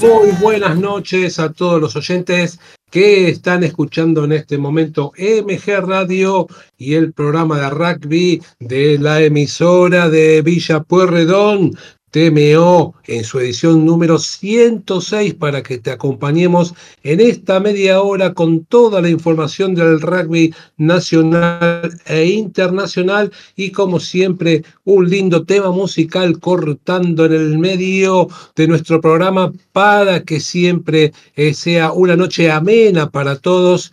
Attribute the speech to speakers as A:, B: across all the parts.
A: muy buenas noches a todos los oyentes que están escuchando en este momento MG Radio y el programa de rugby de la emisora de Villa Pueyrredón. TMO en su edición número 106 para que te acompañemos en esta media hora con toda la información del rugby nacional e internacional. Y como siempre un lindo tema musical cortando en el medio de nuestro programa para que siempre eh, sea una noche amena para todos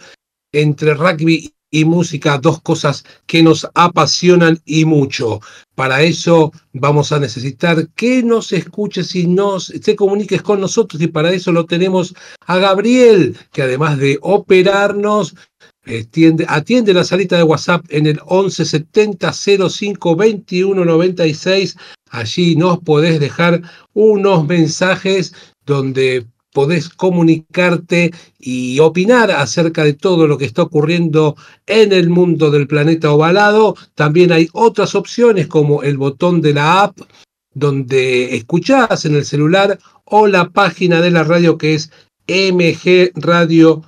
A: entre rugby y música, dos cosas que nos apasionan y mucho. Para eso vamos a necesitar que nos escuches y nos te comuniques con nosotros y para eso lo tenemos a Gabriel, que además de operarnos, atiende, la salita de WhatsApp en el 1170 05 21 96. Allí nos podés dejar unos mensajes donde podés comunicarte y opinar acerca de todo lo que está ocurriendo en el mundo del planeta ovalado. También hay otras opciones como el botón de la app donde escuchás en el celular o la página de la radio que es mgradio.com.ar.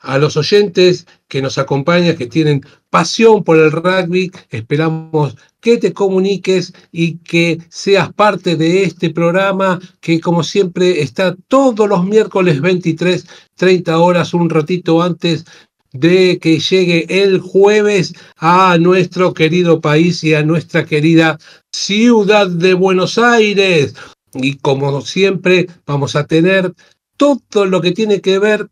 A: A los oyentes que nos acompañan, que tienen pasión por el rugby, esperamos que te comuniques y que seas parte de este programa que como siempre está todos los miércoles 23, 30 horas, un ratito antes de que llegue el jueves a nuestro querido país y a nuestra querida ciudad de Buenos Aires. Y como siempre vamos a tener todo lo que tiene que ver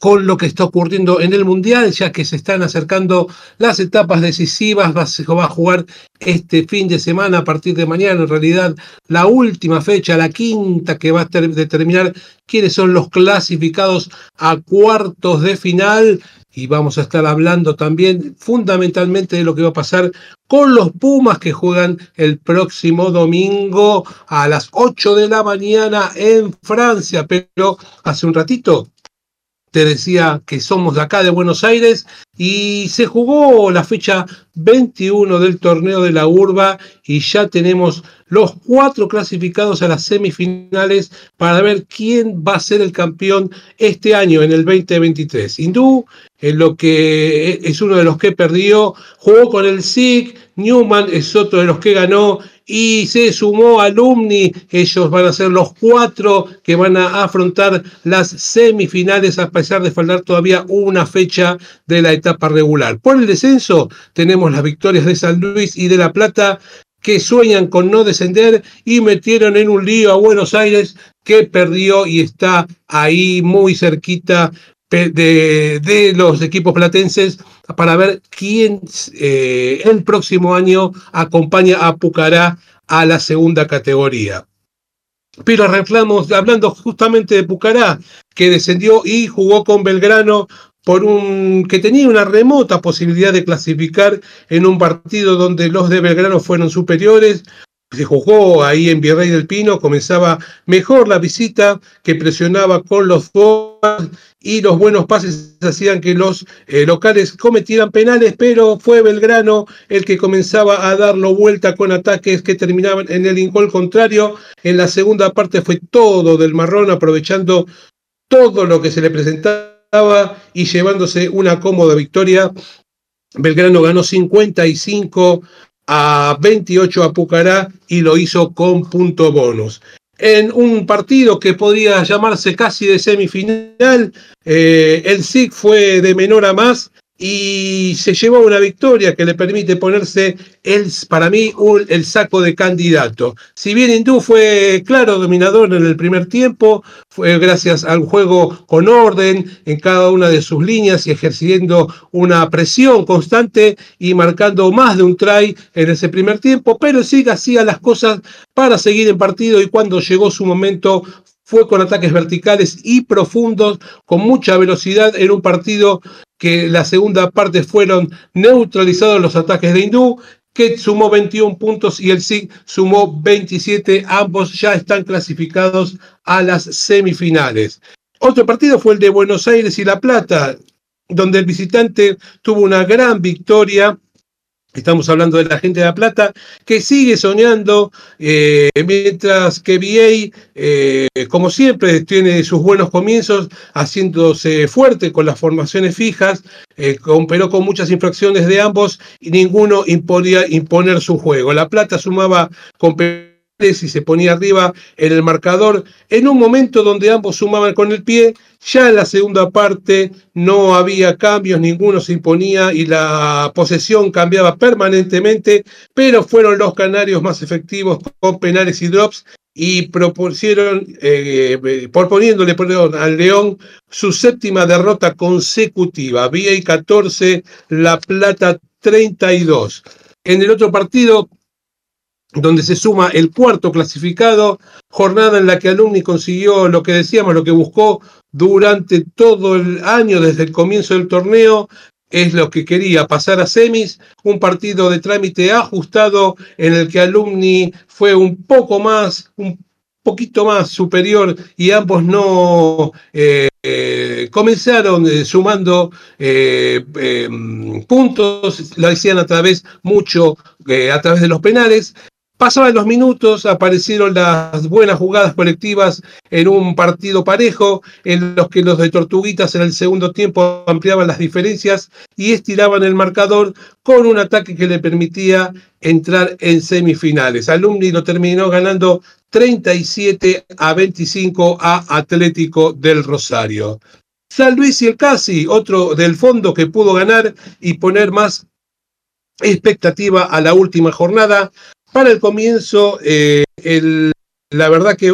A: con lo que está ocurriendo en el Mundial, ya que se están acercando las etapas decisivas, va, a jugar este fin de semana, a partir de mañana, en realidad la última fecha, la quinta, que va a determinar quiénes son los clasificados a cuartos de final. Y vamos a estar hablando también fundamentalmente de lo que va a pasar con los Pumas que juegan el próximo domingo a las 8 de la mañana en Francia. Pero hace un ratito te decía que somos de acá de Buenos Aires y se jugó la fecha 21 del torneo de la urba y ya tenemos los cuatro clasificados a las semifinales para ver quién va a ser el campeón este año en el 2023. Hindú, en lo que es uno de los que perdió, jugó con el SIC, Newman es otro de los que ganó y se sumó Alumni. Ellos van a ser los cuatro que van a afrontar las semifinales a pesar de faltar todavía una fecha de la etapa regular. Por el descenso tenemos las victorias de San Luis y de La Plata que sueñan con no descender y metieron en un lío a Buenos Aires que perdió y está ahí muy cerquita de, los equipos platenses para ver quién eh, el próximo año acompaña a Pucará a la segunda categoría. Pero arreglamos, hablando justamente de Pucará, que descendió y jugó con Belgrano por un que tenía una remota posibilidad de clasificar en un partido donde los de Belgrano fueron superiores, se jugó ahí en Virrey del Pino, comenzaba mejor la visita, que presionaba con los y los buenos pases hacían que los eh, locales cometieran penales, pero fue Belgrano el que comenzaba a darlo vuelta con ataques que terminaban en el incol contrario. En la segunda parte fue todo del marrón, aprovechando todo lo que se le presentaba y llevándose una cómoda victoria. Belgrano ganó 55 a 28 a Pucará y lo hizo con punto bonus. En un partido que podría llamarse casi de semifinal, eh, el SIC fue de menor a más y se llevó una victoria que le permite ponerse el, para mí el saco de candidato. Si bien Hindú fue claro dominador en el primer tiempo, fue gracias al juego con orden en cada una de sus líneas y ejerciendo una presión constante y marcando más de un try en ese primer tiempo, pero sí hacía las cosas para seguir en partido y cuando llegó su momento fue con ataques verticales y profundos, con mucha velocidad en un partido que la segunda parte fueron neutralizados los ataques de Hindú, que sumó 21 puntos y el SIG sumó 27. Ambos ya están clasificados a las semifinales. Otro partido fue el de Buenos Aires y La Plata, donde el visitante tuvo una gran victoria Estamos hablando de la gente de La Plata que sigue soñando, eh, mientras que VA, eh, como siempre, tiene sus buenos comienzos, haciéndose fuerte con las formaciones fijas, eh, pero con muchas infracciones de ambos y ninguno podía imponer su juego. La Plata sumaba con y se ponía arriba en el marcador en un momento donde ambos sumaban con el pie. Ya en la segunda parte no había cambios, ninguno se imponía y la posesión cambiaba permanentemente, pero fueron los canarios más efectivos con penales y drops y propusieron, eh, proponiéndole perdón, al León su séptima derrota consecutiva. Vía y 14, La Plata 32. En el otro partido, donde se suma el cuarto clasificado, jornada en la que Alumni consiguió lo que decíamos, lo que buscó durante todo el año, desde el comienzo del torneo, es lo que quería, pasar a semis, un partido de trámite ajustado en el que Alumni fue un poco más, un poquito más superior y ambos no eh, eh, comenzaron eh, sumando puntos, lo hacían a través mucho, a través de los penales, Pasaban los minutos, aparecieron las buenas jugadas colectivas en un partido parejo, en los que los de Tortuguitas en el segundo tiempo ampliaban las diferencias y estiraban el marcador con un ataque que le permitía entrar en semifinales. Alumni lo terminó ganando 37 a 25 a Atlético del Rosario. San Luis y el Casi, otro del fondo que pudo ganar y poner más expectativa a la última jornada, para el comienzo, eh, la verdad que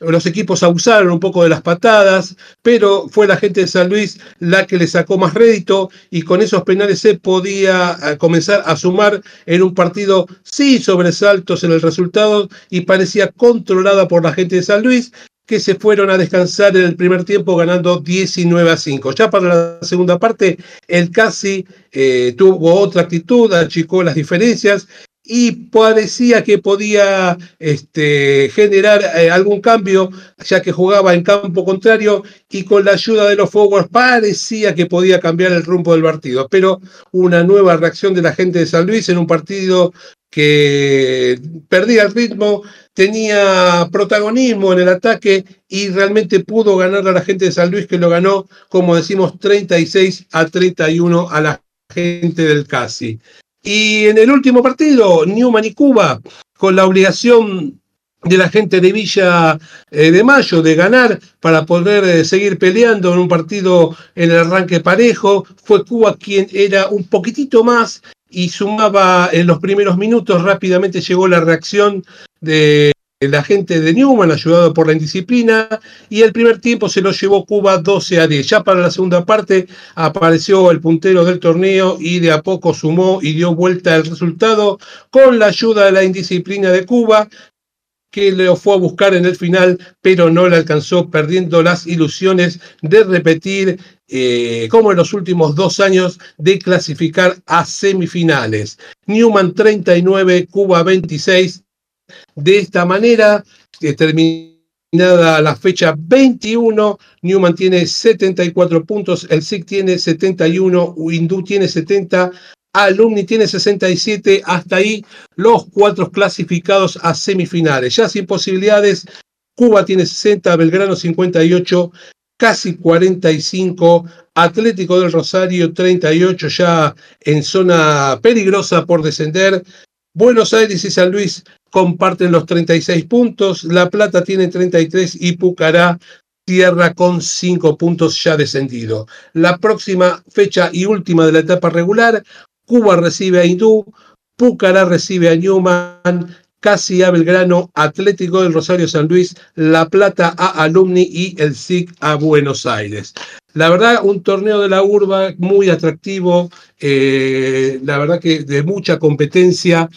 A: los equipos abusaron un poco de las patadas, pero fue la gente de San Luis la que le sacó más rédito y con esos penales se podía eh, comenzar a sumar en un partido sí sobresaltos en el resultado y parecía controlada por la gente de San Luis que se fueron a descansar en el primer tiempo ganando 19 a 5. Ya para la segunda parte, el Casi eh, tuvo otra actitud, achicó las diferencias y parecía que podía este, generar eh, algún cambio, ya que jugaba en campo contrario y con la ayuda de los forwards parecía que podía cambiar el rumbo del partido. Pero una nueva reacción de la gente de San Luis en un partido que perdía el ritmo, tenía protagonismo en el ataque y realmente pudo ganar a la gente de San Luis, que lo ganó, como decimos, 36 a 31 a la gente del Casi. Y en el último partido, Newman y Cuba, con la obligación de la gente de Villa eh, de Mayo de ganar para poder eh, seguir peleando en un partido en el arranque parejo. Fue Cuba quien era un poquitito más y sumaba en los primeros minutos. Rápidamente llegó la reacción de la gente de Newman, ayudado por la indisciplina, y el primer tiempo se lo llevó Cuba 12 a 10. Ya para la segunda parte apareció el puntero del torneo y de a poco sumó y dio vuelta el resultado con la ayuda de la indisciplina de Cuba, que lo fue a buscar en el final, pero no le alcanzó, perdiendo las ilusiones de repetir, eh, como en los últimos dos años, de clasificar a semifinales. Newman 39, Cuba 26. De esta manera, terminada la fecha 21, Newman tiene 74 puntos, el SIC tiene 71, Hindú tiene 70, Alumni tiene 67, hasta ahí los cuatro clasificados a semifinales. Ya sin posibilidades, Cuba tiene 60, Belgrano 58, casi 45, Atlético del Rosario 38, ya en zona peligrosa por descender. Buenos Aires y San Luis comparten los 36 puntos, La Plata tiene 33 y Pucará cierra con 5 puntos ya descendido. La próxima fecha y última de la etapa regular, Cuba recibe a Hindú, Pucará recibe a Newman, Casi a Belgrano, Atlético del Rosario San Luis, La Plata a Alumni y el SIC a Buenos Aires. La verdad, un torneo de la urba muy atractivo, eh, la verdad que de mucha competencia,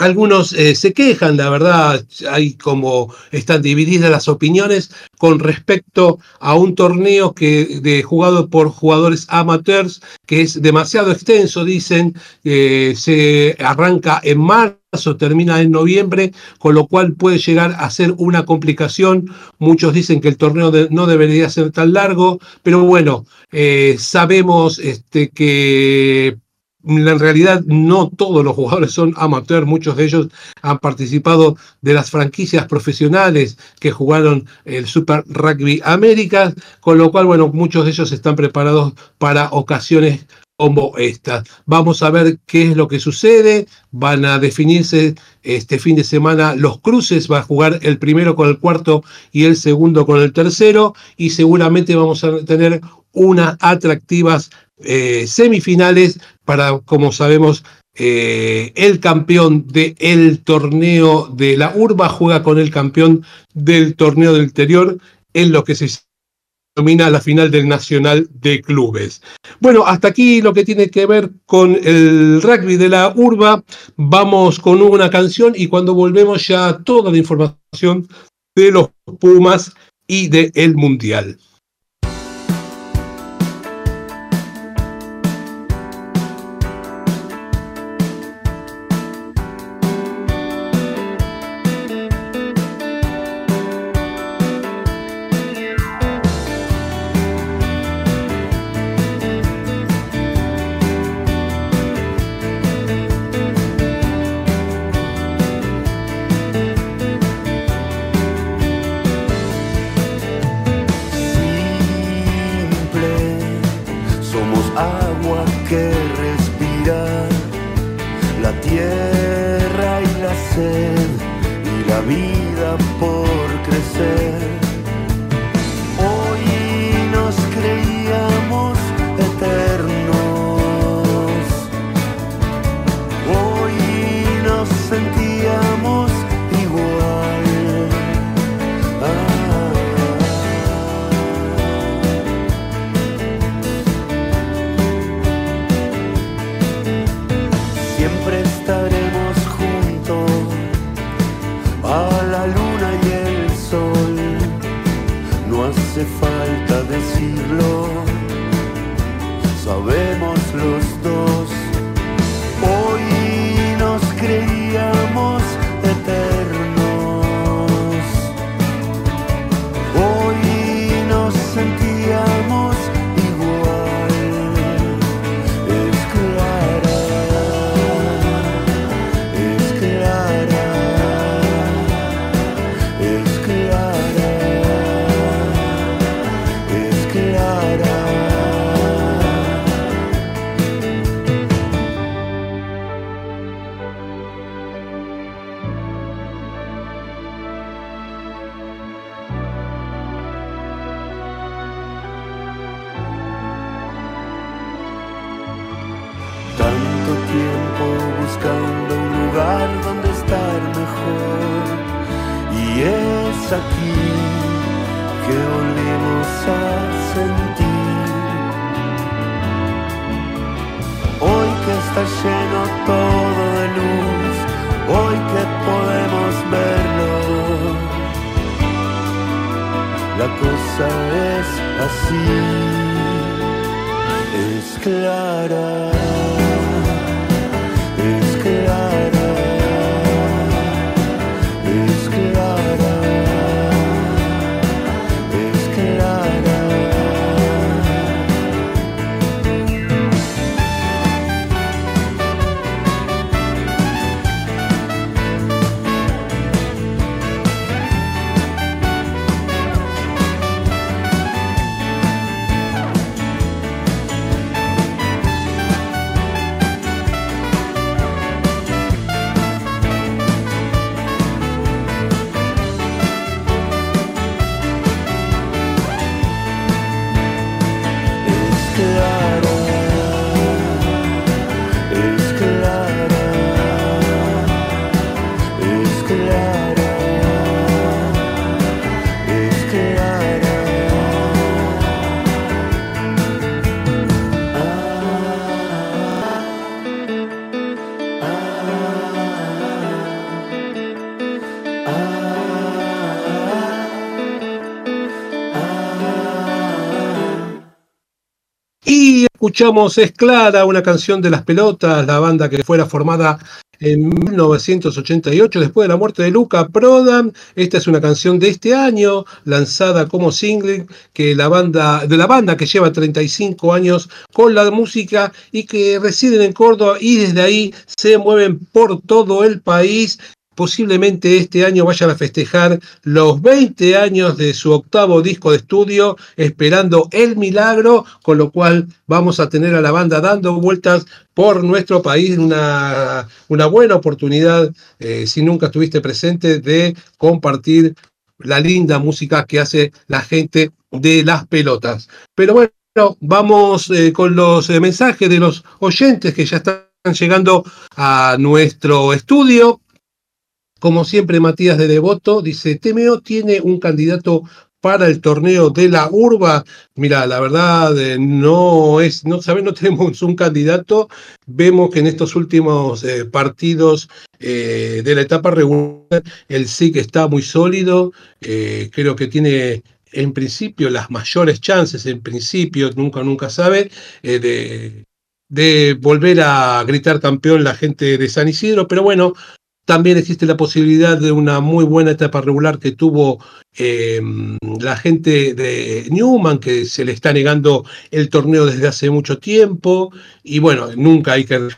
A: algunos eh, se quejan, la verdad, hay como están divididas las opiniones con respecto a un torneo que de, jugado por jugadores amateurs que es demasiado extenso, dicen, eh, se arranca en marzo, termina en noviembre, con lo cual puede llegar a ser una complicación. Muchos dicen que el torneo no debería ser tan largo, pero bueno, eh, sabemos este, que
B: en realidad no todos los jugadores son amateurs, muchos de ellos han participado de las franquicias profesionales que jugaron el Super Rugby América, con lo cual, bueno, muchos de ellos están preparados para ocasiones como estas. Vamos a ver qué es lo que sucede. Van a definirse este fin de semana los cruces. Va a jugar el primero con el cuarto y el segundo con el tercero. Y seguramente vamos a tener unas atractivas eh, semifinales para, como sabemos, eh, el campeón del torneo de la urba juega con el campeón del torneo del interior en lo que se denomina la final del Nacional de Clubes. Bueno, hasta aquí lo que tiene que ver con el rugby de la urba. Vamos con una canción y cuando volvemos ya toda la información de los Pumas y del Mundial. sabemos los dos. es así, es clara. Escuchamos Es Clara, una canción de Las Pelotas, la banda que fuera formada
A: en 1988, después de la muerte de Luca Prodan. Esta es una canción de este año, lanzada como single que la banda, de la banda que lleva 35 años con la música y que residen en Córdoba y desde ahí se mueven por todo el país posiblemente este año vayan a festejar los 20 años de su octavo disco de estudio, esperando el milagro, con lo cual vamos a tener a la banda dando vueltas por nuestro país, una, una buena oportunidad, eh, si nunca estuviste presente, de compartir la linda música que hace la gente de las pelotas. Pero bueno, vamos eh, con los eh, mensajes de los oyentes que ya están llegando a nuestro estudio. Como siempre, Matías de Devoto dice, Temeo tiene un candidato para el torneo de la urba. Mira, la verdad eh, no es, no sabes, no tenemos un candidato. Vemos que en estos últimos eh, partidos eh, de la etapa regular el SIC está muy sólido. creo que tiene en principio las mayores chances, en principio, nunca, nunca sabe, de volver a gritar campeón la gente de San Isidro, pero bueno, también existe la posibilidad de una muy buena etapa regular que tuvo em, la gente de Newman, que se le está negando el torneo desde hace mucho tiempo. Y bueno, nunca hay que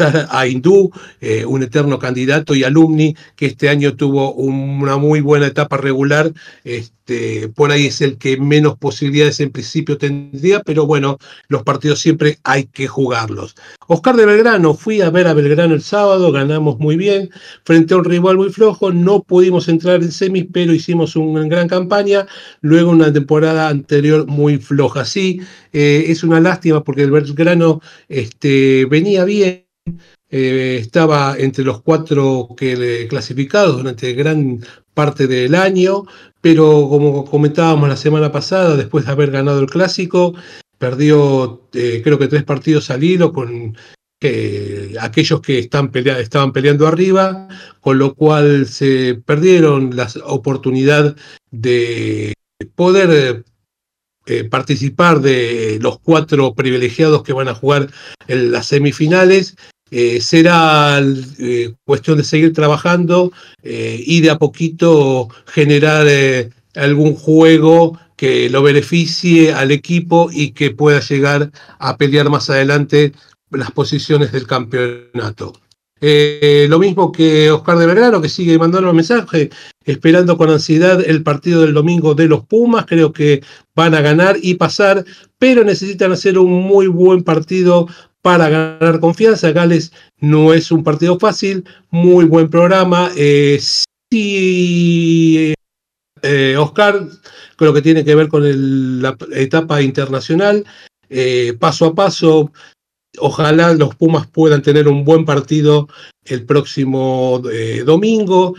A: a Hindú, eh, un eterno candidato y alumni que este año tuvo una muy buena etapa regular. Este, por ahí es el que menos posibilidades en principio tendría, pero bueno, los partidos siempre hay que jugarlos. Oscar de Belgrano, fui a ver a Belgrano el sábado, ganamos muy bien, frente a un rival muy flojo, no pudimos entrar en semis, pero hicimos una gran campaña, luego una temporada anterior muy floja. Sí, eh, es una lástima porque el Belgrano este, venía bien eh, estaba entre los cuatro que, clasificados durante gran parte del año, pero como comentábamos la semana pasada, después de haber ganado el clásico, perdió eh, creo que tres partidos al hilo con aquellos que están estaban peleando arriba, con lo cual se perdieron la oportunidad de poder eh, participar de los cuatro privilegiados que van a jugar en las semifinales eh, será eh, cuestión de seguir trabajando eh, y de a poquito generar algún juego que lo beneficie al equipo y que pueda llegar a pelear más adelante las posiciones del campeonato. lo mismo que Oscar de Vergara, que sigue mandando un mensaje, esperando con ansiedad el partido del domingo de los Pumas. Creo que van a ganar y pasar, pero necesitan hacer un muy buen partido para ganar confianza. Gales no es un partido fácil, muy buen programa. Eh, sí, eh, Oscar, creo que tiene que ver con la etapa internacional. Eh, paso a paso, ojalá los Pumas puedan tener un buen partido el próximo domingo.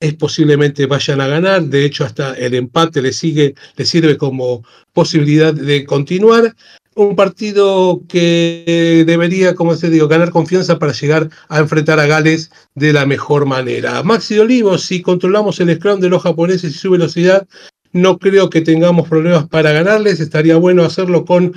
A: Es posiblemente vayan a ganar, de hecho hasta el empate sigue, le sirve como posibilidad de continuar un partido que debería, como se digo, ganar confianza para llegar a enfrentar a Gales de la mejor manera. Maxi Olivo, si controlamos el scrum de los japoneses y su velocidad, no creo que tengamos problemas para ganarles. Estaría bueno hacerlo con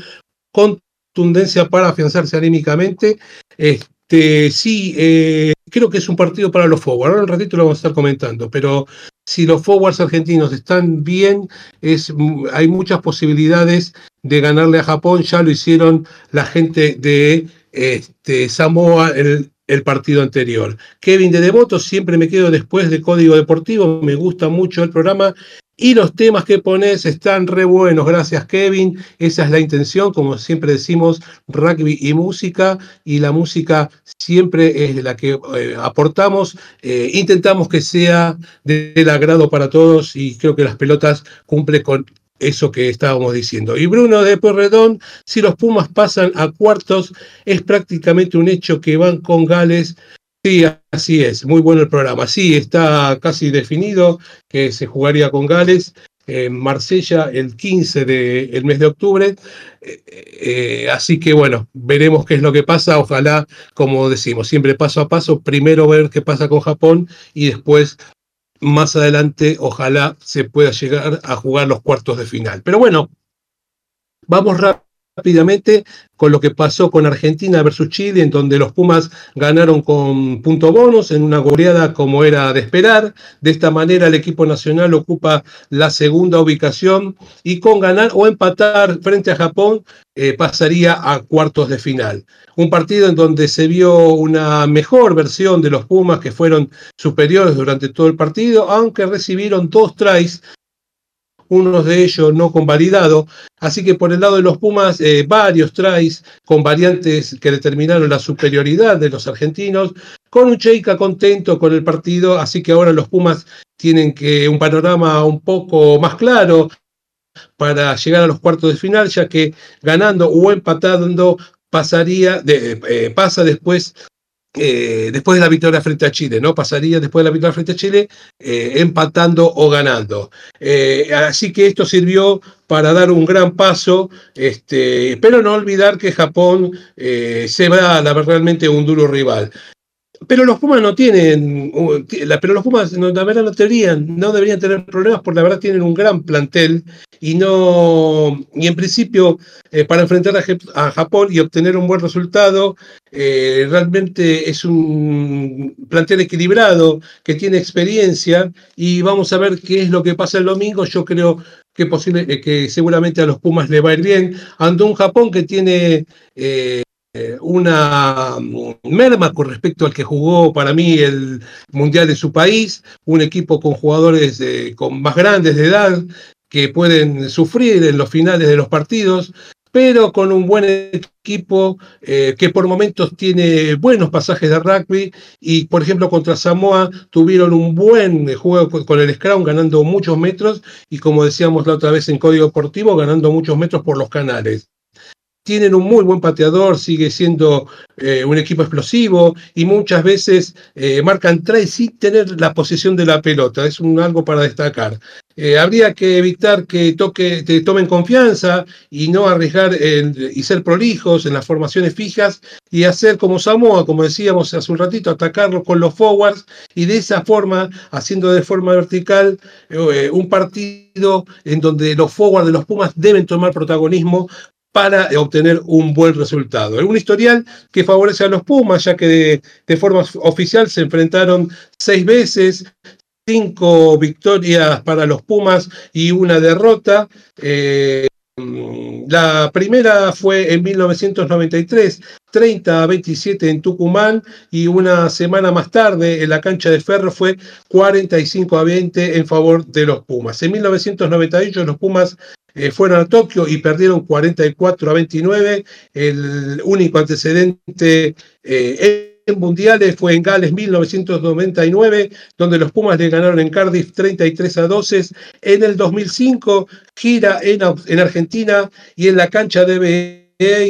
A: contundencia para afianzarse anímicamente. Este, sí, eh, creo que es un partido para los forwards. Ahora un ratito lo vamos a estar comentando, pero si los forwards argentinos están bien, es, hay muchas posibilidades de ganarle a Japón. Ya lo hicieron la gente de este, Samoa en el, partido anterior. Kevin de Devoto, siempre me quedo después de Código Deportivo. Me gusta mucho el programa y los temas que pones están re buenos, gracias Kevin. Esa es la intención, como siempre decimos, rugby y música. Y la música siempre es la que eh, aportamos. Eh, intentamos que sea del agrado para todos y creo que las pelotas cumplen con eso que estábamos diciendo. Y Bruno de Porredón, si los Pumas pasan a cuartos, es prácticamente un hecho que van con Gales Sí, así es, muy bueno el programa. Sí, está casi definido que se jugaría con Gales en Marsella el 15 del mes de octubre. Eh, eh, así que bueno, veremos qué es lo que pasa. Ojalá, como decimos, siempre paso a paso, primero ver qué pasa con Japón y después, más adelante, ojalá se pueda llegar a jugar los cuartos de final. Pero bueno, vamos rápido rápidamente con lo que pasó con Argentina versus Chile, en donde los Pumas ganaron con punto bonus en una goleada como era de esperar. De esta manera el equipo nacional ocupa la segunda ubicación y con ganar o empatar frente a Japón eh, pasaría a cuartos de final. Un partido en donde se vio una mejor versión de los Pumas que fueron superiores durante todo el partido, aunque recibieron dos tries unos de ellos no convalidados. Así que por el lado de los Pumas, eh, varios tries con variantes que determinaron la superioridad de los argentinos, con un Cheika contento con el partido, así que ahora los Pumas tienen que un panorama un poco más claro para llegar a los cuartos de final, ya que ganando o empatando pasaría, eh, pasa después eh, después de la victoria frente a Chile, ¿no? Pasaría después de la victoria frente a Chile eh, empatando o ganando. Eh, así que esto sirvió para dar un gran paso, este, pero no olvidar que Japón se va a la, realmente un duro rival. Pero los Pumas no tienen, pero los Pumas no, la verdad no deberían, no deberían tener problemas porque la verdad tienen un gran plantel y no, y en principio eh, para enfrentar a, Japón y obtener un buen resultado, eh, realmente es un plantel equilibrado que tiene experiencia y vamos a ver qué es lo que pasa el domingo. Yo creo que posible, eh, que seguramente a los Pumas le va a ir bien ante un Japón que tiene eh, una mm, merma con respecto al que jugó para mí el Mundial de su país, un equipo con jugadores con más grandes de edad que pueden sufrir en los finales de los partidos, pero con un buen equipo eh, que por momentos tiene buenos pasajes de rugby y por ejemplo contra Samoa tuvieron un buen juego con el Scrum ganando muchos metros y como decíamos la otra vez en Código Deportivo ganando muchos metros por los canales tienen un muy buen pateador, sigue siendo eh, un equipo explosivo y muchas veces eh, marcan tres sin tener la posesión de la pelota. Es un, algo para destacar. Eh, habría que evitar que toque, te tomen confianza y no arriesgar y ser prolijos en las formaciones fijas y hacer como Samoa, como decíamos hace un ratito, atacarlos con los forwards y de esa forma, haciendo de forma vertical un partido en donde los forwards de los Pumas deben tomar protagonismo para obtener un buen resultado. Un historial que favorece a los Pumas, ya que de, forma oficial se enfrentaron seis veces, cinco victorias para los Pumas y una derrota. Eh, la primera fue en 1993, 30 a 27 en Tucumán y una semana más tarde en la cancha de Ferro fue 45 a 20 en favor de los Pumas. En 1998 los Pumas eh, fueron a Tokio y perdieron 44 a 29. El único antecedente eh, en mundiales fue en Gales 1999, donde los Pumas le ganaron en Cardiff 33 a 12. En el 2005, gira en, en Argentina y en la cancha de BA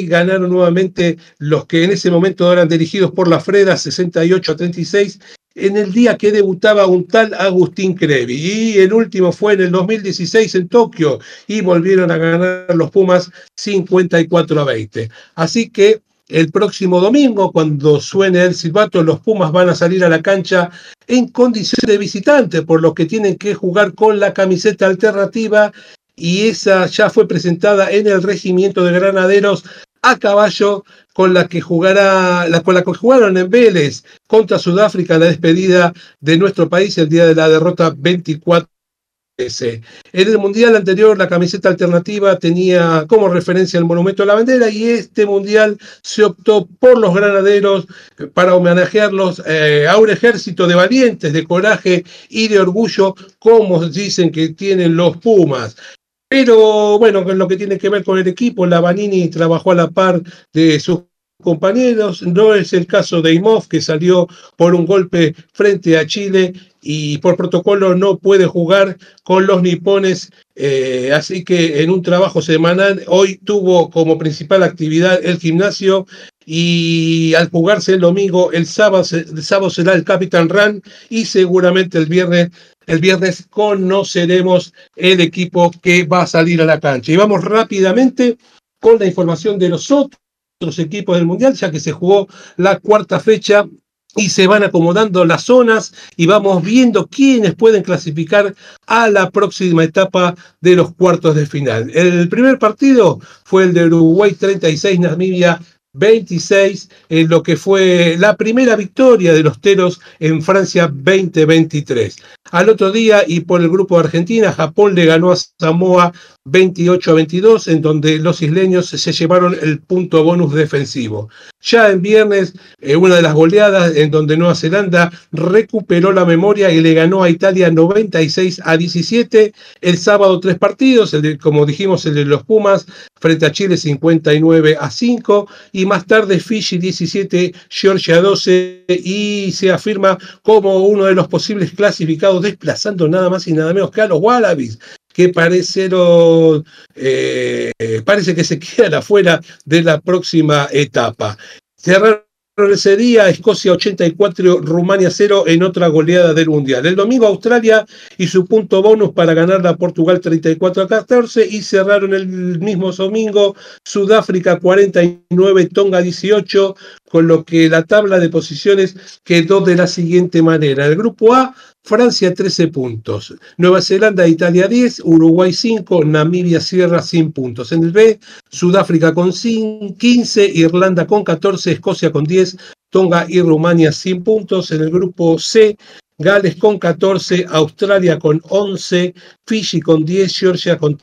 A: ganaron nuevamente los que en ese momento eran dirigidos por la Freda 68 a 36 en el día que debutaba un tal Agustín Crevi. Y el último fue en el 2016 en Tokio y volvieron a ganar los Pumas 54 a 20. Así que el próximo domingo, cuando suene el silbato, los Pumas van a salir a la cancha en condición de visitante, por lo que tienen que jugar con la camiseta alternativa y esa ya fue presentada en el regimiento de granaderos a caballo con la que jugará, con la que jugaron en Vélez contra Sudáfrica la despedida de nuestro país el día de la derrota 24 en el mundial anterior, la camiseta alternativa tenía como referencia el monumento a la bandera y este mundial se optó por los granaderos para homenajearlos eh, a un ejército de valientes, de coraje y de orgullo, como dicen que tienen los Pumas. Pero bueno, con lo que tiene que ver con el equipo, la Vanini trabajó a la par de sus compañeros. No es el caso de Imov, que salió por un golpe frente a Chile y por protocolo no puede jugar con los nipones. Eh, así que en un trabajo semanal, hoy tuvo como principal actividad el gimnasio y al jugarse el domingo, el sábado, el sábado será el Capitán Ran y seguramente el viernes el viernes conoceremos el equipo que va a salir a la cancha. Y vamos rápidamente con la información de los otros equipos del Mundial, ya que se jugó la cuarta fecha y se van acomodando las zonas y vamos viendo quiénes pueden clasificar a la próxima etapa de los cuartos de final. El primer partido fue el de Uruguay 36, Namibia 26, en lo que fue la primera victoria de los Teros en Francia 2023. Al otro día, y por el grupo de Argentina, Japón le ganó a Samoa 28 a 22, en donde los isleños se llevaron el punto bonus defensivo. Ya en viernes, eh, una de las goleadas en donde Nueva Zelanda recuperó la memoria y le ganó a Italia 96 a 17. El sábado tres partidos, el como dijimos, el de los Pumas frente a Chile 59 a 5 y más tarde Fiji 17, Georgia 12 y se afirma como uno de los posibles clasificados desplazando nada más y nada menos que a los Wallabies que parece, eh, parece que se quedan afuera de la próxima etapa. Cerrar sería Escocia 84, Rumania 0 en otra goleada del Mundial. El domingo Australia y su punto bonus para ganar a Portugal 34 a 14 y cerraron el mismo domingo Sudáfrica 49, Tonga 18, con lo que la tabla de posiciones quedó de la siguiente manera. El grupo A, Francia 13 puntos, Nueva Zelanda, Italia 10, Uruguay 5, Namibia cierra sin puntos. En el B, Sudáfrica con 15, Irlanda con 14, Escocia con 10, Tonga y Rumania sin puntos. En el grupo C, Gales con 14, Australia con 11, Fiji con 10, Georgia con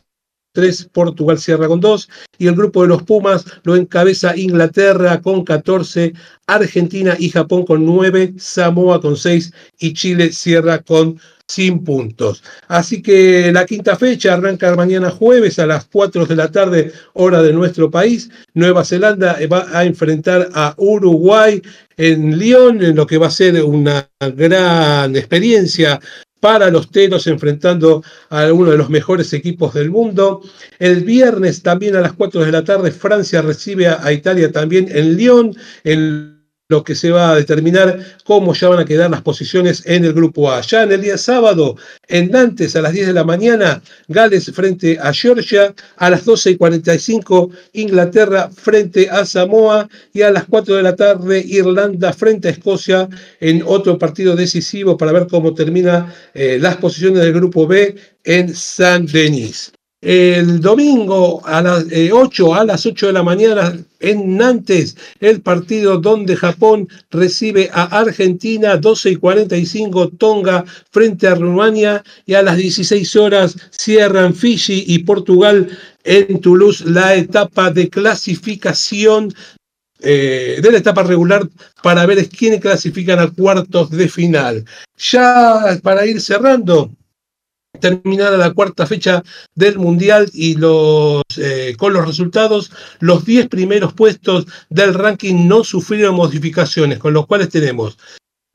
A: 3, Portugal cierra con 2 y el grupo de los Pumas lo encabeza Inglaterra con 14, Argentina y Japón con 9, Samoa con 6 y Chile cierra con sin puntos. Así que la quinta fecha arranca mañana jueves a las 4 de la tarde, hora de nuestro país. Nueva Zelanda va a enfrentar a Uruguay en Lyon, en lo que va a ser una gran experiencia para los teros enfrentando a uno de los mejores equipos del mundo. El viernes también a las 4 de la tarde Francia recibe a, Italia también en Lyon, en lo que se va a determinar cómo ya van a quedar las posiciones en el grupo A. Ya en el día sábado, en Nantes, a las 10 de la mañana, Gales frente a Georgia, a las 12 y 45, Inglaterra frente a Samoa y a las 4 de la tarde, Irlanda frente a Escocia en otro partido decisivo para ver cómo termina eh, las posiciones del grupo B en San Denis. El domingo a las 8 eh, a las 8 de la mañana en Nantes, el partido donde Japón recibe a Argentina, 12 y 45 Tonga frente a Rumania y a las 16 horas cierran Fiji y Portugal en Toulouse la etapa de clasificación eh, de la etapa regular para ver quiénes clasifican a cuartos de final. Ya para ir cerrando, terminada la cuarta fecha del Mundial y los, eh, con los resultados, los 10 primeros puestos del ranking no sufrieron modificaciones, con los cuales tenemos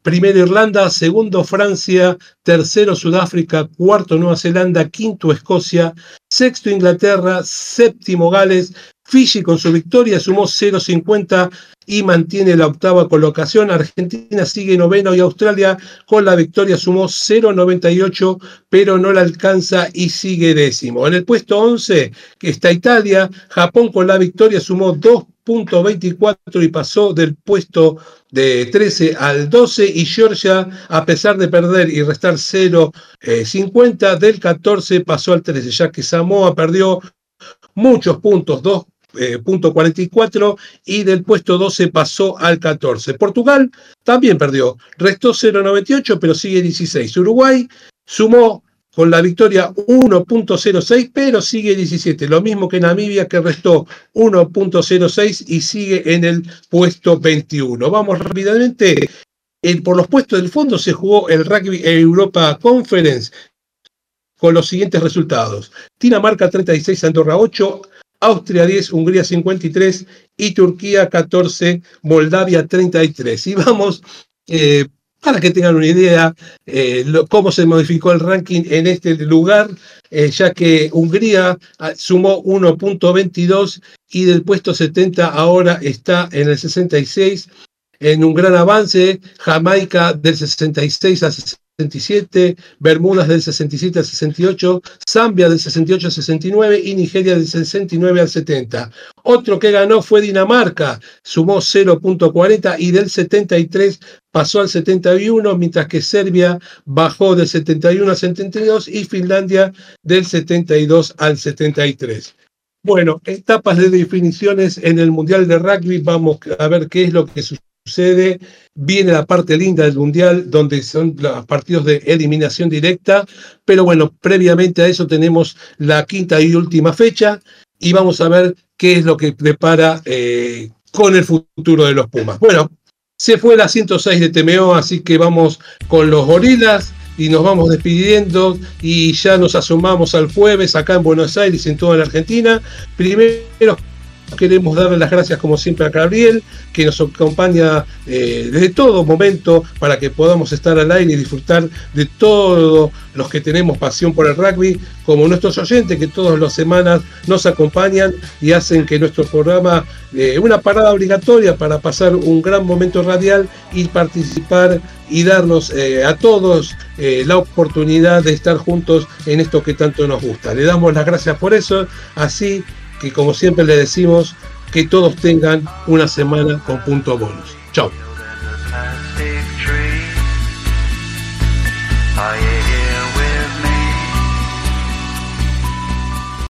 A: primero Irlanda, segundo Francia, tercero Sudáfrica, cuarto Nueva Zelanda, quinto Escocia, sexto Inglaterra, séptimo Gales, Fiji con su victoria sumó 0,50 y mantiene la octava colocación. Argentina sigue noveno y Australia con la victoria sumó 0,98, pero no la alcanza y sigue décimo. En el puesto 11, que está Italia, Japón con la victoria sumó 2.24 y pasó del puesto de 13 al 12 y Georgia, a pesar de perder y restar 0.50, del 14 pasó al 13, ya que Samoa perdió muchos puntos, 2 eh, punto 44 y del puesto 12 pasó al 14. Portugal también perdió, restó 0,98 pero sigue 16. Uruguay sumó con la victoria 1.06 pero sigue 17. Lo mismo que Namibia que restó 1.06 y sigue en el puesto 21. Vamos rápidamente. por los puestos del fondo se jugó el Rugby Europa Conference con los siguientes resultados. Dinamarca 36, Andorra 8, Austria 10, Hungría 53 y Turquía 14, Moldavia 33. Y vamos, eh, para que tengan una idea, eh, cómo se modificó el ranking en este lugar, eh, ya que Hungría ah, sumó 1.22 y del puesto 70 ahora está en el 66, en un gran avance, Jamaica del 66 a 67, Bermudas del 67 al 68, Zambia del 68 al 69 y Nigeria del 69 al 70. Otro que ganó fue Dinamarca, sumó 0.40 y del 73 pasó al 71, mientras que Serbia bajó del 71 al 72 y Finlandia del 72 al 73. Bueno, etapas de definiciones en el Mundial de Rugby, vamos a ver qué es lo que sucede. Viene la parte linda del Mundial, donde son los partidos de eliminación directa, pero bueno, previamente a eso tenemos la quinta y última fecha y vamos a ver qué es lo que prepara eh, con el futuro de los Pumas. Bueno, se fue la 106 de TMO, así que vamos con los gorilas y nos vamos despidiendo y ya nos asomamos al jueves acá en Buenos Aires y en toda la Argentina. Primero Queremos darle las gracias como siempre a Gabriel, que nos acompaña eh, desde todo momento para que podamos estar al aire y disfrutar de todos los que tenemos pasión por el rugby, como nuestros oyentes que todas las semanas nos acompañan y hacen que nuestro programa, eh, una parada obligatoria para pasar un gran momento radial y participar y darnos eh, a todos la oportunidad de estar juntos en esto que tanto nos gusta. Le damos las gracias por eso, así y como siempre le decimos, que todos tengan una semana con punto bonus. Chao.